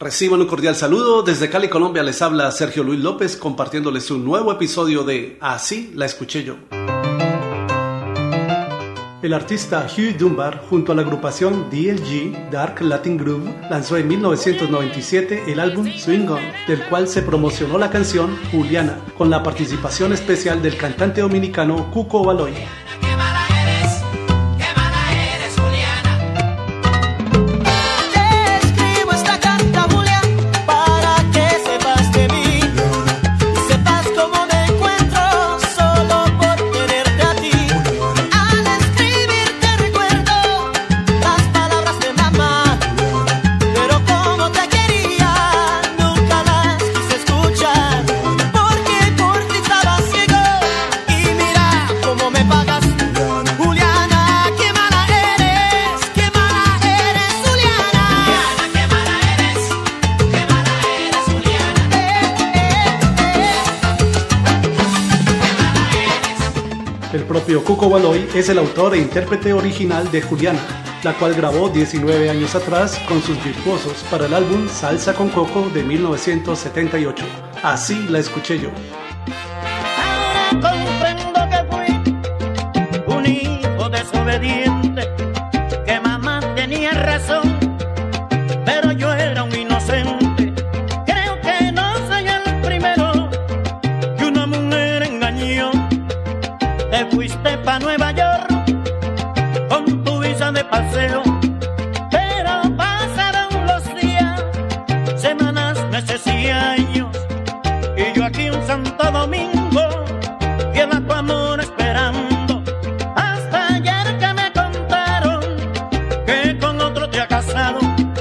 Reciban un cordial saludo. Desde Cali, Colombia, les habla Sergio Luis López compartiéndoles un nuevo episodio de Así la escuché yo. El artista Hugh Dunbar, junto a la agrupación DLG Dark Latin Groove, lanzó en 1997 el álbum Swing On, del cual se promocionó la canción Juliana, con la participación especial del cantante dominicano Cuco Baloy. El propio Cuco Baloy es el autor e intérprete original de Juliana, la cual grabó 19 años atrás con sus virtuosos para el álbum Salsa con Coco de 1978. Así la escuché yo. te fuiste pa' Nueva York con tu visa de paseo. Pero pasaron los días, semanas, meses y años, y yo aquí en Santo Domingo, fiel tu amor esperando. Hasta ayer que me contaron que con otro te ha casado,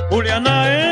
Juliana. ¿eh?